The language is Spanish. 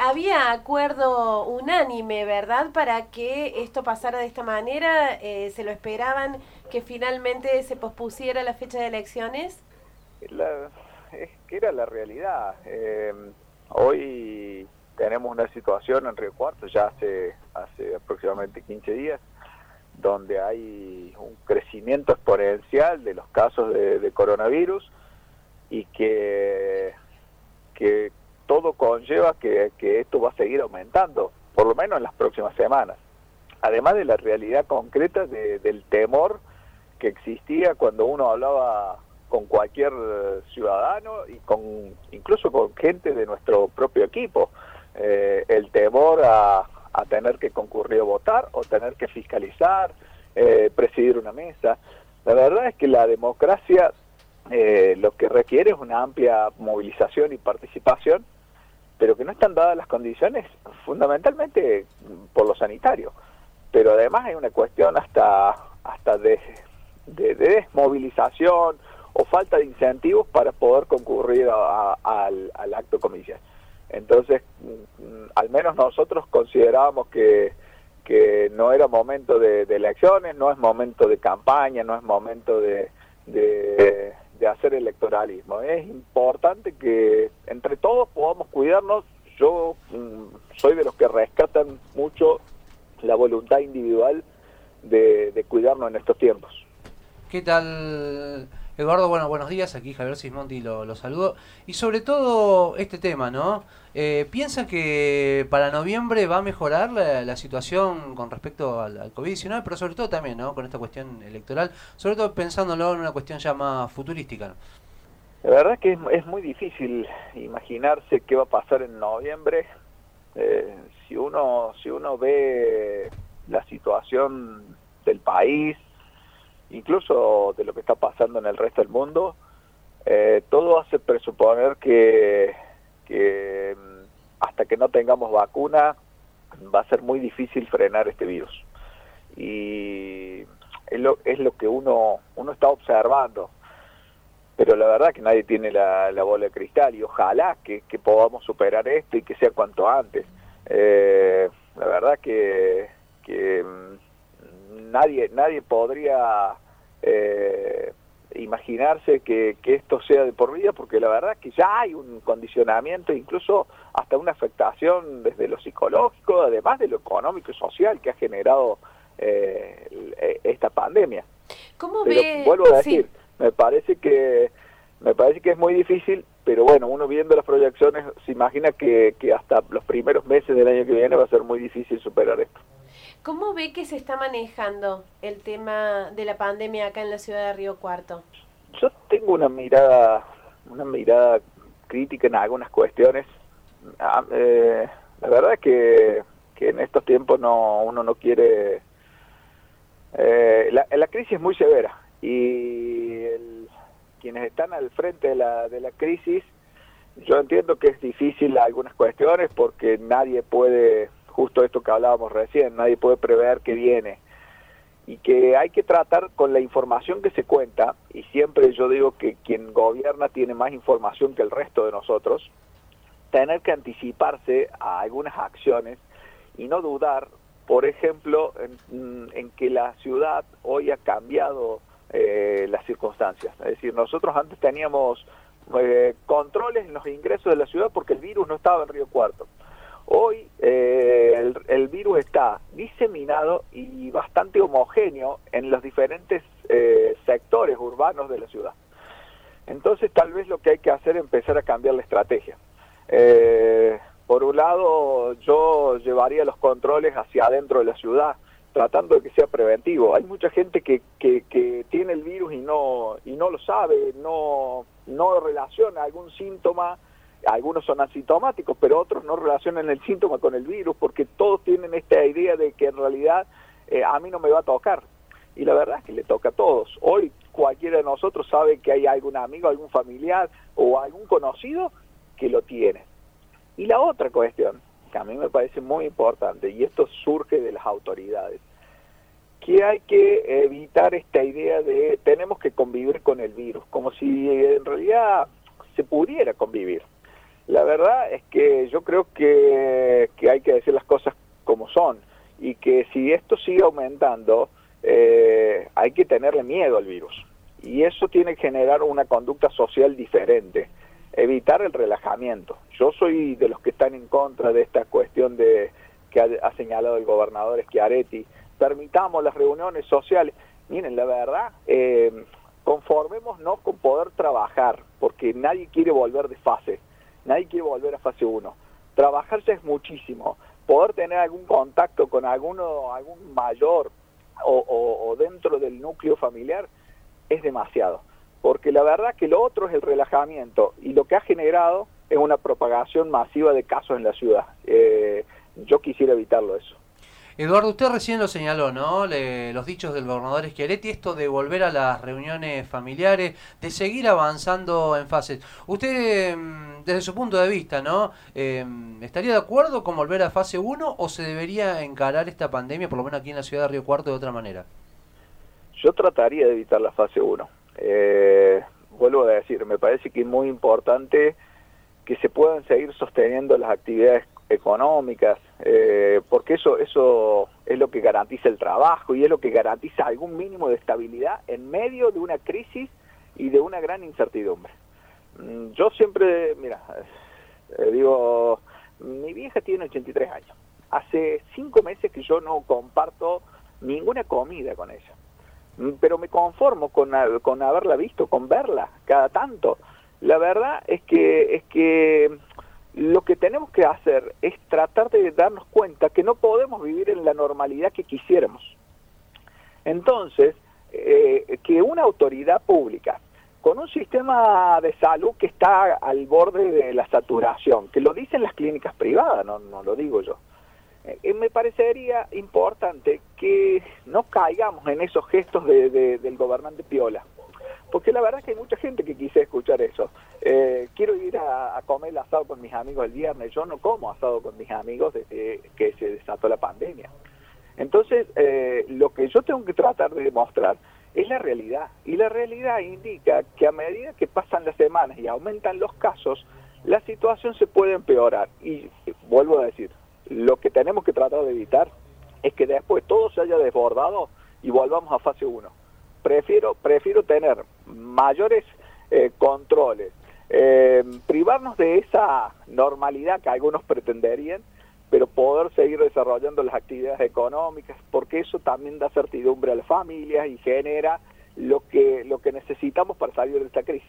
había acuerdo unánime, ¿verdad? Para que esto pasara de esta manera. Eh, ¿Se lo esperaban que finalmente se pospusiera la fecha de elecciones? es que era la realidad. Eh, hoy tenemos una situación en Río Cuarto, ya hace, hace aproximadamente 15 días, donde hay un crecimiento exponencial de los casos de, coronavirus y que, que todo conlleva que, esto va a seguir aumentando, por lo menos en las próximas semanas. Además de la realidad concreta del temor que existía cuando uno hablaba con cualquier ciudadano y con incluso con gente de nuestro propio equipo. Eh, el temor a, a tener que concurrir a votar o tener que fiscalizar, eh, presidir una mesa. La verdad es que la democracia eh, lo que requiere es una amplia movilización y participación, pero que no están dadas las condiciones fundamentalmente por lo sanitario. Pero además hay una cuestión hasta, hasta de, de, desmovilización o falta de incentivos para poder concurrir al, acto comicial. Entonces, mm, al menos nosotros considerábamos que, que no era momento de, elecciones, no es momento de campaña, no es momento de, hacer electoralismo. Es importante que entre todos podamos cuidarnos. Yo mm, soy de los que rescatan mucho la voluntad individual de, de cuidarnos en estos tiempos. ¿Qué tal? Eduardo, bueno, buenos días, aquí Javier Sismonti lo, lo saludo. Y sobre todo este tema, ¿no? Eh, ¿Piensa que para noviembre va a mejorar la, situación con respecto al, COVID-19, pero sobre todo también, ¿no? Con esta cuestión electoral, sobre todo pensándolo en una cuestión ya más futurística. La verdad que es, muy difícil imaginarse qué va a pasar en noviembre. Eh, si uno si uno ve la situación del país, incluso de lo que está pasando en el resto del mundo, eh, todo hace presuponer que, mm, hasta que no tengamos vacuna va a ser muy difícil frenar este virus. Y es lo, es lo que uno, uno está observando. Pero la verdad que nadie tiene la, bola de cristal y ojalá que, podamos superar esto y que sea cuanto antes. Eh, la verdad que, que mm, nadie, nadie podría eh, imaginarse que, esto sea de por vida, porque la verdad es que ya hay un condicionamiento, incluso hasta una afectación desde lo psicológico, además de lo económico y social que ha generado eh, esta pandemia. ¿Cómo Vuelvo a decir, me parece que me parece que es muy difícil, pero bueno, uno viendo las proyecciones se imagina que hasta los primeros meses del año que viene va a ser muy difícil superar esto. ¿Cómo ve que se está manejando el tema de la pandemia acá en la ciudad de Río Cuarto? Yo tengo una mirada, una mirada crítica en algunas cuestiones. Ah, eh, la verdad es que, en estos tiempos no uno no quiere... Eh, la, la, crisis es muy severa y quienes están al frente de la, de la crisis, yo entiendo que es difícil algunas cuestiones porque nadie puede justo esto que hablábamos recién, nadie puede prever qué viene y que hay que tratar con la información que se cuenta, y siempre yo digo que quien gobierna tiene más información que el resto de nosotros, tener que anticiparse a algunas acciones y no dudar, por ejemplo, en, que la ciudad hoy ha cambiado eh, las circunstancias. Es decir, nosotros antes teníamos eh, controles en los ingresos de la ciudad porque el virus no estaba en Río Cuarto. Hoy eh, el, virus está diseminado y bastante homogéneo en los diferentes eh, sectores urbanos de la ciudad. Entonces tal vez lo que hay que hacer es empezar a cambiar la estrategia. Eh, por un lado, yo llevaría los controles hacia adentro de la ciudad, tratando de que sea preventivo. Hay mucha gente que, que, que tiene el virus y no, y no lo sabe, no, no relaciona algún síntoma algunos son asintomáticos, pero otros no relacionan el síntoma con el virus porque todos tienen esta idea de que en realidad eh, a mí no me va a tocar. Y la verdad es que le toca a todos. Hoy cualquiera de nosotros sabe que hay algún amigo, algún familiar o algún conocido que lo tiene. Y la otra cuestión, que a mí me parece muy importante, y esto surge de las autoridades, que hay que evitar esta idea de tenemos que convivir con el virus, como si en realidad se pudiera convivir. La verdad es que yo creo que, que hay que decir las cosas como son y que si esto sigue aumentando, eh, hay que tenerle miedo al virus. Y eso tiene que generar una conducta social diferente, evitar el relajamiento. Yo soy de los que están en contra de esta cuestión de que ha, señalado el gobernador Schiaretti. Permitamos las reuniones sociales. Miren, la verdad, eh, conformémonos con poder trabajar, porque nadie quiere volver de fase, nadie quiere volver a fase 1. Trabajarse es muchísimo. Poder tener algún contacto con alguno, algún mayor o, dentro del núcleo familiar es demasiado. Porque la verdad que lo otro es el relajamiento y lo que ha generado es una propagación masiva de casos en la ciudad. Eh, yo quisiera evitarlo eso. Eduardo, usted recién lo señaló, ¿no? los dichos del gobernador Schiaretti, esto de volver a las reuniones familiares, de seguir avanzando en fases. Usted, mm, desde su punto de vista, ¿no? Em, ¿Estaría de acuerdo con volver a fase 1 o se debería encarar esta pandemia, por lo menos aquí en la ciudad de Río Cuarto, de otra manera? Yo trataría de evitar la fase 1. Eh, vuelvo a decir, me parece que es muy importante que se puedan seguir sosteniendo las actividades económicas, eh, porque eso, eso es lo que garantiza el trabajo y es lo que garantiza algún mínimo de estabilidad en medio de una crisis y de una gran incertidumbre. Mm, yo siempre, mira, eh, digo, mi vieja tiene 83 años. Hace cinco meses que yo no comparto ninguna comida con ella. Mm, pero me conformo con, con haberla visto, con verla cada tanto. La verdad es que, es que lo que tenemos que hacer es tratar de darnos cuenta que no podemos vivir en la normalidad que quisiéramos. Entonces, eh, que una autoridad pública con un sistema de salud que está al borde de la saturación, que lo dicen las clínicas privadas, no, no lo digo yo, eh, me parecería importante que no caigamos en esos gestos del gobernante Piola porque la verdad es que hay mucha gente que quise escuchar eso. Eh, a, comer asado con mis amigos el viernes, yo no como asado con mis amigos desde que se desató la pandemia. Entonces, eh, lo que yo tengo que tratar de demostrar es la realidad, y la realidad indica que a medida que pasan las semanas y aumentan los casos, la situación se puede empeorar. Y vuelvo a decir, lo que tenemos que tratar de evitar es que después todo se haya desbordado y volvamos a fase 1 prefiero, prefiero tener mayores eh, controles, eh, privarnos de esa normalidad que algunos pretenderían, pero poder seguir desarrollando las actividades económicas, porque eso también da certidumbre a las familias y genera lo que, lo que necesitamos para salir de esta crisis.